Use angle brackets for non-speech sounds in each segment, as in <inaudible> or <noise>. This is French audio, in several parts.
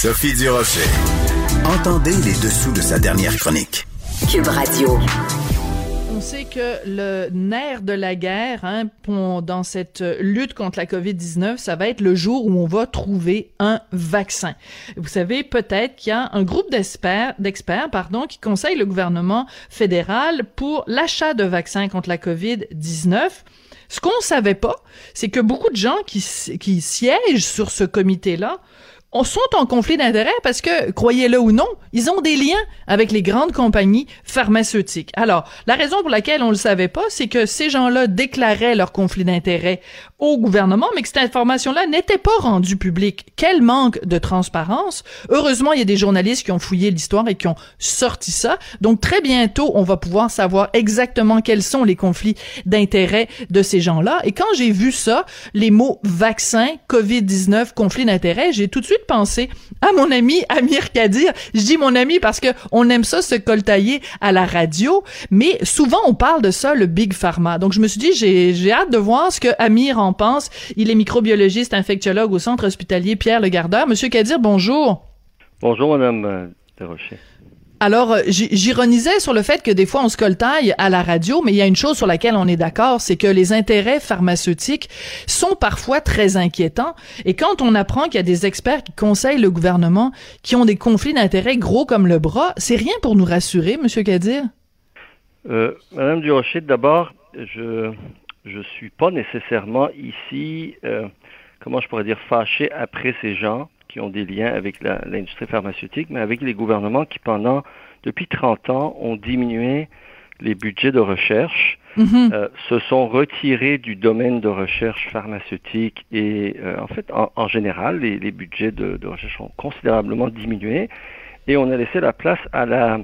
Sophie Durocher. Entendez les dessous de sa dernière chronique. Cube Radio. On sait que le nerf de la guerre hein, dans cette lutte contre la COVID-19, ça va être le jour où on va trouver un vaccin. Vous savez peut-être qu'il y a un groupe d'experts, pardon, qui conseille le gouvernement fédéral pour l'achat de vaccins contre la COVID-19. Ce qu'on savait pas, c'est que beaucoup de gens qui, qui siègent sur ce comité-là sont en conflit d'intérêts parce que, croyez-le ou non, ils ont des liens avec les grandes compagnies pharmaceutiques. Alors, la raison pour laquelle on le savait pas, c'est que ces gens-là déclaraient leur conflit d'intérêts au gouvernement, mais que cette information-là n'était pas rendue publique. Quel manque de transparence. Heureusement, il y a des journalistes qui ont fouillé l'histoire et qui ont sorti ça. Donc, très bientôt, on va pouvoir savoir exactement quels sont les conflits d'intérêts de ces gens-là. Et quand j'ai vu ça, les mots vaccin, COVID-19, conflit d'intérêts, j'ai tout de suite pensé à mon ami Amir Kadir. Je dis mon ami parce que on aime ça se coltailler à la radio, mais souvent on parle de ça, le Big Pharma. Donc, je me suis dit, j'ai hâte de voir ce que Amir en pense. Il est microbiologiste, infectiologue au centre hospitalier Pierre Le Gardeur. Monsieur Kadir, bonjour. Bonjour, Madame euh, Desrochers. Alors, euh, j'ironisais sur le fait que des fois on se coltaille à la radio, mais il y a une chose sur laquelle on est d'accord, c'est que les intérêts pharmaceutiques sont parfois très inquiétants. Et quand on apprend qu'il y a des experts qui conseillent le gouvernement qui ont des conflits d'intérêts gros comme le bras, c'est rien pour nous rassurer, Monsieur Kadir? Euh, Madame Durocher, d'abord, je je suis pas nécessairement ici, euh, comment je pourrais dire, fâché après ces gens qui ont des liens avec l'industrie pharmaceutique, mais avec les gouvernements qui, pendant, depuis 30 ans, ont diminué les budgets de recherche, mm-hmm. euh, se sont retirés du domaine de recherche pharmaceutique et, euh, en fait, en, général, les, budgets de, de, recherche ont considérablement diminué et on a laissé la place à la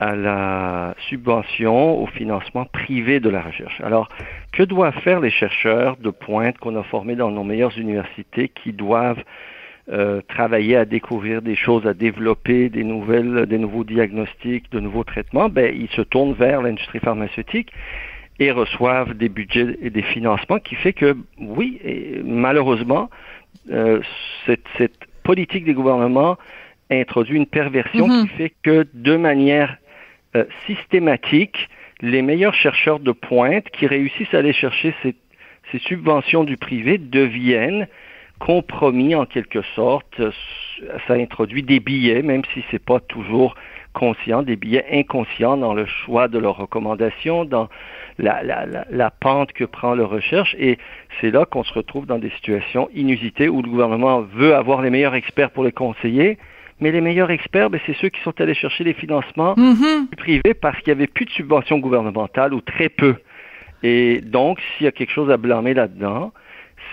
à la subvention, au financement privé de la recherche. Alors, que doivent faire les chercheurs de pointe qu'on a formés dans nos meilleures universités qui doivent euh, travailler à découvrir des choses, à développer des nouvelles, des nouveaux diagnostics, de nouveaux traitements, ben, ils se tournent vers l'industrie pharmaceutique et reçoivent des budgets et des financements qui fait que, oui, malheureusement, euh, cette, cette, politique des gouvernements introduit une perversion mm-hmm. qui fait que de manière euh, systématique les meilleurs chercheurs de pointe qui réussissent à aller chercher ces, subventions du privé deviennent compromis en quelque sorte. Ça introduit des billets, même si c'est pas toujours conscient, des billets inconscients dans le choix de leurs recommandations, dans la, la, la pente que prend leur recherche. Et c'est là qu'on se retrouve dans des situations inusitées où le gouvernement veut avoir les meilleurs experts pour les conseiller, mais les meilleurs experts, ben, c'est ceux qui sont allés chercher les financements mm-hmm. privés parce qu'il n'y avait plus de subventions gouvernementales ou très peu. Et donc, s'il y a quelque chose à blâmer là-dedans,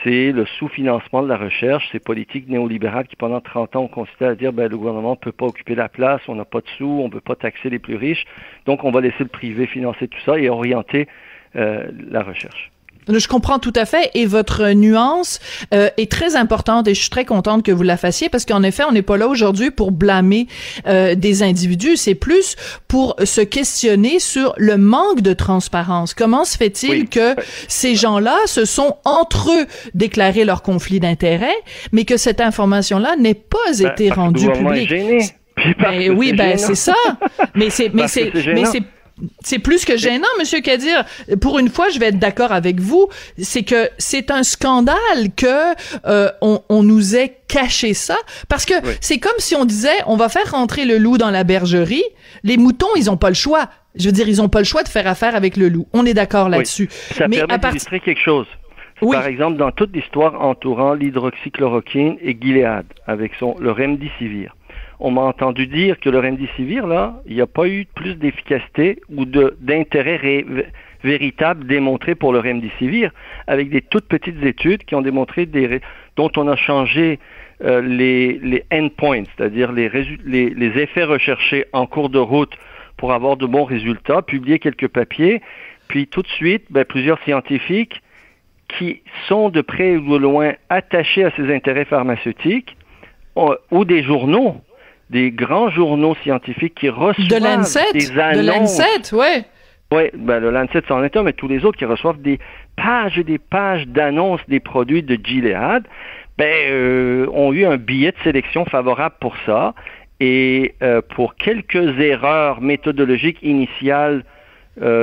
c'est le sous-financement de la recherche, ces politiques néolibérales qui, pendant 30 ans, ont consisté à dire ben, le gouvernement ne peut pas occuper la place, on n'a pas de sous, on ne peut pas taxer les plus riches, donc on va laisser le privé financer tout ça et orienter euh, la recherche. Je comprends tout à fait et votre nuance euh, est très importante et je suis très contente que vous la fassiez parce qu'en effet, on n'est pas là aujourd'hui pour blâmer euh, des individus, c'est plus pour se questionner sur le manque de transparence. Comment se fait-il que ces gens-là se sont entre eux déclaré leur conflit d'intérêts, mais que cette information-là n'ait pas ben, été rendue publique? <laughs> Ben oui, ben c'est ça. Mais c'est mais c'est mais c'est c'est plus que gênant, Monsieur Kadir. Pour une fois, je vais être d'accord avec vous. C'est que c'est un scandale que euh, on, nous ait caché ça, parce que c'est comme si on disait on va faire rentrer le loup dans la bergerie. Les moutons, ils ont pas le choix. Je veux dire, ils ont pas le choix de faire affaire avec le loup. On est d'accord là-dessus. Ça Mais permet d'illustrer quelque chose. Par exemple, dans toute l'histoire entourant l'hydroxychloroquine et Gilead, avec son le remdesivir on m'a entendu dire que le remdesivir, là, il n'y a pas eu plus d'efficacité ou d'intérêt véritable démontré pour le remdesivir, avec des toutes petites études qui ont démontré des, dont on a changé euh, les, endpoints, c'est-à-dire les, effets recherchés en cours de route pour avoir de bons résultats, publié quelques papiers, puis tout de suite, ben, plusieurs scientifiques qui sont de près ou de loin attachés à ces intérêts pharmaceutiques, ou des journaux des grands journaux scientifiques qui reçoivent de des annonces. De Lancet, ouais. Oui, ben le Lancet c'en est un, mais tous les autres qui reçoivent des pages et des pages d'annonces des produits de Gilead ben, ont eu un billet de sélection favorable pour ça. Et pour quelques erreurs méthodologiques initiales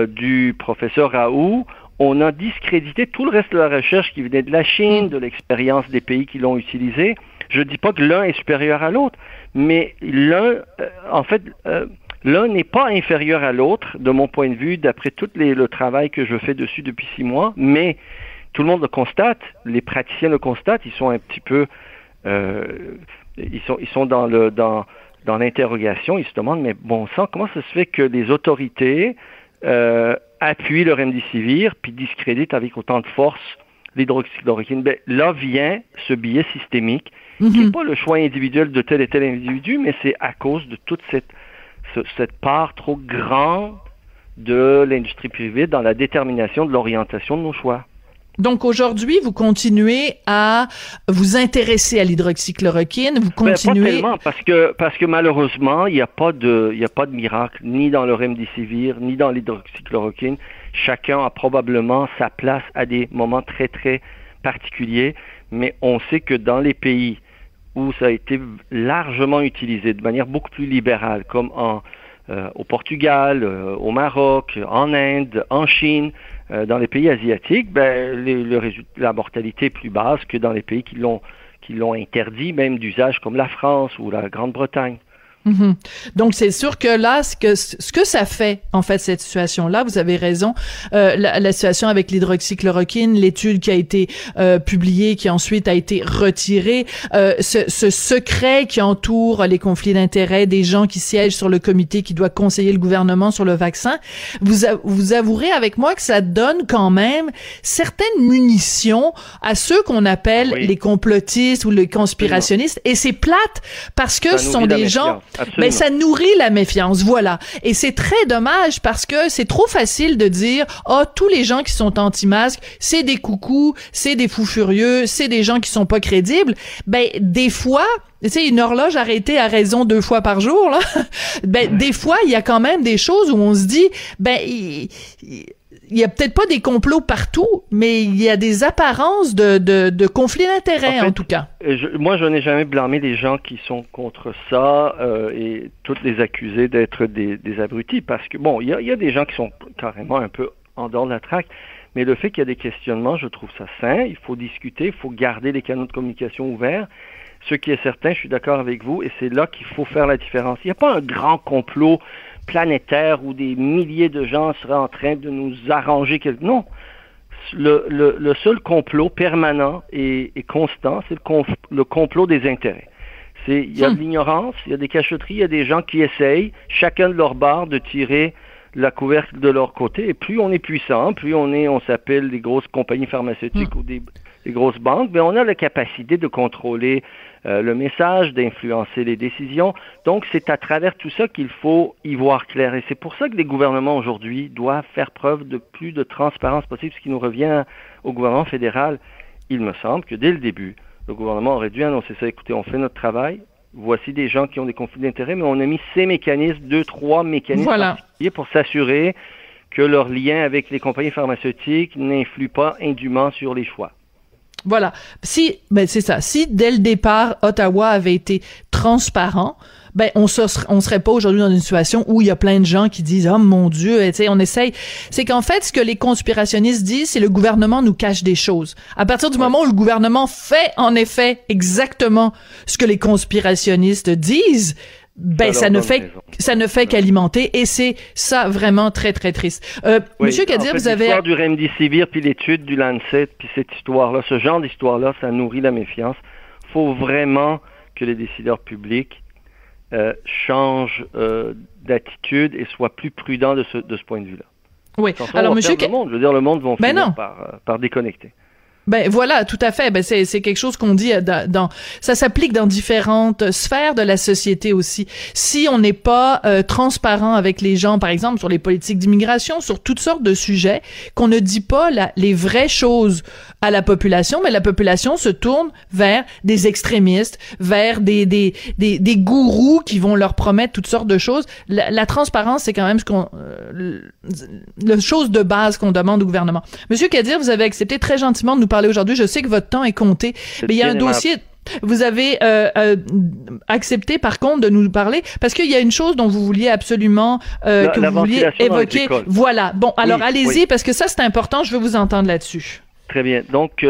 du professeur Raoult, on a discrédité tout le reste de la recherche qui venait de la Chine, de l'expérience des pays qui l'ont utilisé. Je dis pas que l'un est supérieur à l'autre, mais l'un, euh, en fait, euh, l'un n'est pas inférieur à l'autre, de mon point de vue, d'après tout le travail que je fais dessus depuis six mois, mais tout le monde le constate, les praticiens le constatent, ils sont un petit peu, euh, ils sont, ils sont dans le, dans, dans l'interrogation, ils se demandent, mais bon sang, comment ça se fait que les autorités euh, appuient le remdesivir puis discréditent avec autant de force l'hydroxychloroquine? Ben, là vient ce biais systémique qui n'est mhm. pas le choix individuel de tel et tel individu, mais c'est à cause de toute cette, cette part trop grande de l'industrie privée dans la détermination de l'orientation de nos choix. Donc aujourd'hui, vous continuez à vous intéresser à l'hydroxychloroquine, vous ben, continuez. pas tellement, parce que parce que malheureusement, il n'y a pas de il y a pas de miracle ni dans le remdesivir ni dans l'hydroxychloroquine. Chacun a probablement sa place à des moments très très particuliers, mais on sait que dans les pays où ça a été largement utilisé de manière beaucoup plus libérale, comme en, euh, au Portugal, euh, au Maroc, en Inde, en Chine, euh, dans les pays asiatiques, ben, la mortalité est plus basse que dans les pays qui l'ont qui l'ont interdit, même d'usage comme la France ou la Grande-Bretagne. Mhm. Donc c'est sûr que là, ce que ce que ça fait en fait cette situation-là, vous avez raison, euh, la, la, situation avec l'hydroxychloroquine, l'étude qui a été euh, publiée, qui ensuite a été retirée, euh, ce, ce, secret qui entoure les conflits d'intérêts des gens qui siègent sur le comité qui doit conseiller le gouvernement sur le vaccin, vous vous avouerez avec moi que ça donne quand même certaines munitions à ceux qu'on appelle les complotistes ou les conspirationnistes, et c'est plate parce que ce sont des gens mais ça nourrit la méfiance, voilà. Et c'est très dommage parce que c'est trop facile de dire oh tous les gens qui sont anti-masques, c'est des coucous, c'est des fous furieux, c'est des gens qui sont pas crédibles. Ben des fois, tu sais, une horloge arrêtée à raison deux fois par jour, là. <laughs> ben, des fois, il y a quand même des choses où on se dit, ben, il y a peut-être pas des complots partout, mais il y a des apparences de, de, de conflits d'intérêts, en, tout cas. moi, je n'ai jamais blâmé les gens qui sont contre ça euh, et toutes les accuser d'être des, des, abrutis, parce que, bon, il y a, il y a des gens qui sont carrément un peu en dehors de la traque, mais le fait qu'il y a des questionnements, je trouve ça sain. Il faut discuter, il faut garder les canaux de communication ouverts. Ce qui est certain, je suis d'accord avec vous, et c'est là qu'il faut faire la différence. Il n'y a pas un grand complot planétaire où des milliers de gens seraient en train de nous arranger quelque... Non. Le, le, le seul complot permanent et, et constant, c'est le, le, complot des intérêts. C'est, il y a de hmm. l'ignorance, il y a des cacheteries, il y a des gens qui essayent, chacun de leur barre, de tirer la couvercle de leur côté. Et plus on est puissant, plus on est, on s'appelle des grosses compagnies pharmaceutiques hmm. ou des, des, grosses banques, mais on a la capacité de contrôler euh, le message, d'influencer les décisions. Donc, c'est à travers tout ça qu'il faut y voir clair. Et c'est pour ça que les gouvernements aujourd'hui doivent faire preuve de plus de transparence possible, ce qui nous revient au gouvernement fédéral. Il me semble que dès le début, le gouvernement aurait dû annoncer ça. Écoutez, on fait notre travail. Voici des gens qui ont des conflits d'intérêts, mais on a mis ces mécanismes, deux, trois mécanismes voilà. pour s'assurer que leur lien avec les compagnies pharmaceutiques n'influe pas indûment sur les choix. Voilà. Si, ben c'est ça. Si dès le départ Ottawa avait été transparent, ben on se, on serait pas aujourd'hui dans une situation où il y a plein de gens qui disent oh mon Dieu, tu sais, on essaye. C'est qu'en fait, ce que les conspirationnistes disent, c'est le gouvernement nous cache des choses. À partir du moment où le gouvernement fait en effet exactement ce que les conspirationnistes disent, ben ça, ne fait ça ne fait qu'alimenter et c'est ça vraiment très très triste. Euh, Monsieur Kadir, vous avez l'histoire du remdesivir puis l'étude du Lancet puis cette histoire là, ce genre d'histoire là, ça nourrit la méfiance. Faut vraiment que les décideurs publics euh, changent euh, d'attitude et soient plus prudents de ce de ce point de vue là. Oui. Alors Monsieur, le monde, je veux dire le monde va ben finir par euh, par déconnecter. Ben voilà, tout à fait. Ben c'est c'est quelque chose qu'on dit euh, dans, ça s'applique dans différentes sphères de la société aussi. Si on n'est pas euh, transparent avec les gens, par exemple sur les politiques d'immigration, sur toutes sortes de sujets, qu'on ne dit pas la, les vraies choses à la population, mais la population se tourne vers des extrémistes, vers des des des, des gourous qui vont leur promettre toutes sortes de choses. La, la transparence, c'est quand même ce qu'on euh, le, chose de base qu'on demande au gouvernement. Monsieur Kadir, vous avez accepté très gentiment de nous parler aujourd'hui. Je sais que votre temps est compté, mais il y a un dossier vous avez euh, euh, accepté, par contre, de nous parler parce qu'il y a une chose dont vous vouliez absolument euh, que vous vouliez évoquer. Voilà. Bon, alors allez-y parce que ça c'est important. Je veux vous entendre là-dessus. Très bien. Donc,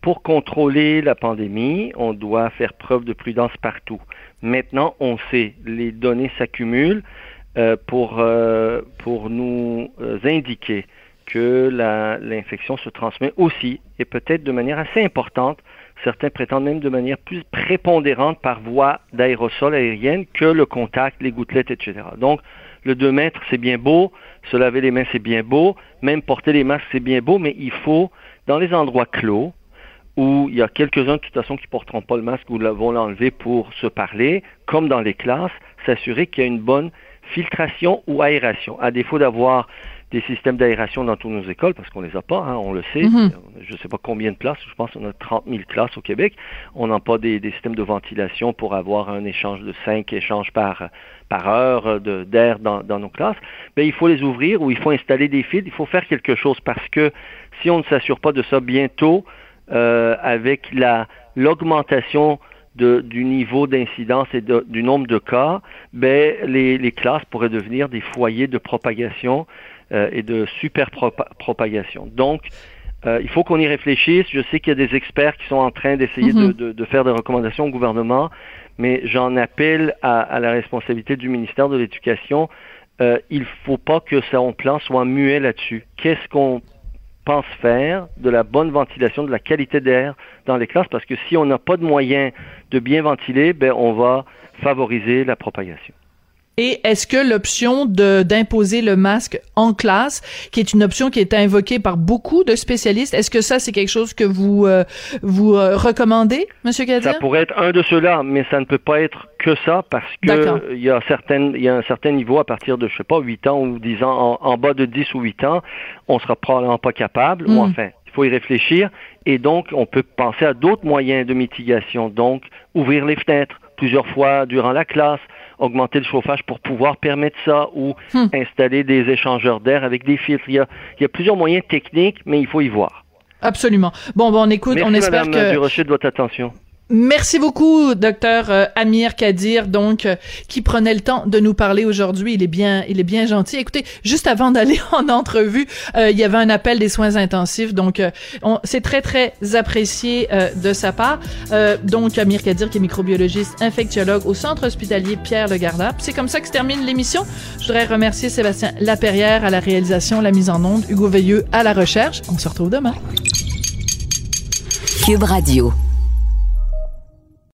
pour contrôler la pandémie, on doit faire preuve de prudence partout. Maintenant, on sait, les données s'accumulent pour pour nous indiquer que l'infection se transmet aussi et peut-être de manière assez importante Certains prétendent même de manière plus prépondérante par voie d'aérosol aérienne que le contact, les gouttelettes, etc. Donc, le 2 mètres, c'est bien beau, se laver les mains, c'est bien beau, même porter les masques, c'est bien beau, mais il faut, dans les endroits clos, où il y a quelques-uns de toute façon qui ne porteront pas le masque ou vont l'enlever pour se parler, comme dans les classes, s'assurer qu'il y a une bonne filtration ou aération. À défaut d'avoir des systèmes d'aération dans toutes nos écoles, parce qu'on les a pas, hein, on le sait. Mhm. Je ne sais pas combien de classes, je pense qu'on a 30 000 classes au Québec. On n'a pas des, systèmes de ventilation pour avoir un échange de 5 échanges par, par heure d'air dans, dans, nos classes. Mais il faut les ouvrir ou il faut installer des fils, il faut faire quelque chose parce que si on ne s'assure pas de ça bientôt, euh, avec la l'augmentation du niveau d'incidence et du nombre de cas, ben, les, les, classes pourraient devenir des foyers de propagation euh, et de super propagation. Donc, euh, il faut qu'on y réfléchisse. Je sais qu'il y a des experts qui sont en train d'essayer de, mhm. de, faire des recommandations au gouvernement, mais j'en appelle à, à, la responsabilité du ministère de l'Éducation. Euh, il ne faut pas que son plan soit muet là-dessus. Qu'est-ce qu'on pense faire de la bonne ventilation, de la qualité d'air dans les classes, parce que si on n'a pas de moyens de bien ventiler, ben, on va favoriser la propagation. Et est-ce que l'option de d'imposer le masque en classe, qui est une option qui est invoquée par beaucoup de spécialistes, est-ce que ça c'est quelque chose que vous euh, vous euh, recommandez, Monsieur Kadir? Ça pourrait être un de ceux-là, mais ça ne peut pas être que ça parce que il y a certaines il y a un certain niveau à partir de je sais pas 8 ans ou 10 ans en, bas de 10 ou 8 ans, on sera probablement pas capable ou hmm. enfin il faut y réfléchir et donc on peut penser à d'autres moyens de mitigation donc ouvrir les fenêtres plusieurs fois durant la classe augmenter le chauffage pour pouvoir permettre ça ou hmm. installer des échangeurs d'air avec des filtres. Il y, a, il y a plusieurs moyens techniques, mais il faut y voir. Absolument. Bon, bon, on écoute, on espère Madame que... Durocher de votre attention. Merci beaucoup, docteur euh, Amir Kadir, donc euh, qui prenait le temps de nous parler aujourd'hui. Il est bien, il est bien gentil. Écoutez, juste avant d'aller <laughs> en entrevue, euh, il y avait un appel des soins intensifs, donc c'est très très apprécié de sa part. donc Amir Kadir, qui est microbiologiste infectiologue au centre hospitalier Pierre Le Gardin. C'est comme ça que se termine l'émission. Je voudrais remercier Sébastien Laperrière à la réalisation, la mise en onde, Hugo Veilleux à la recherche. On se retrouve demain. Cube Radio.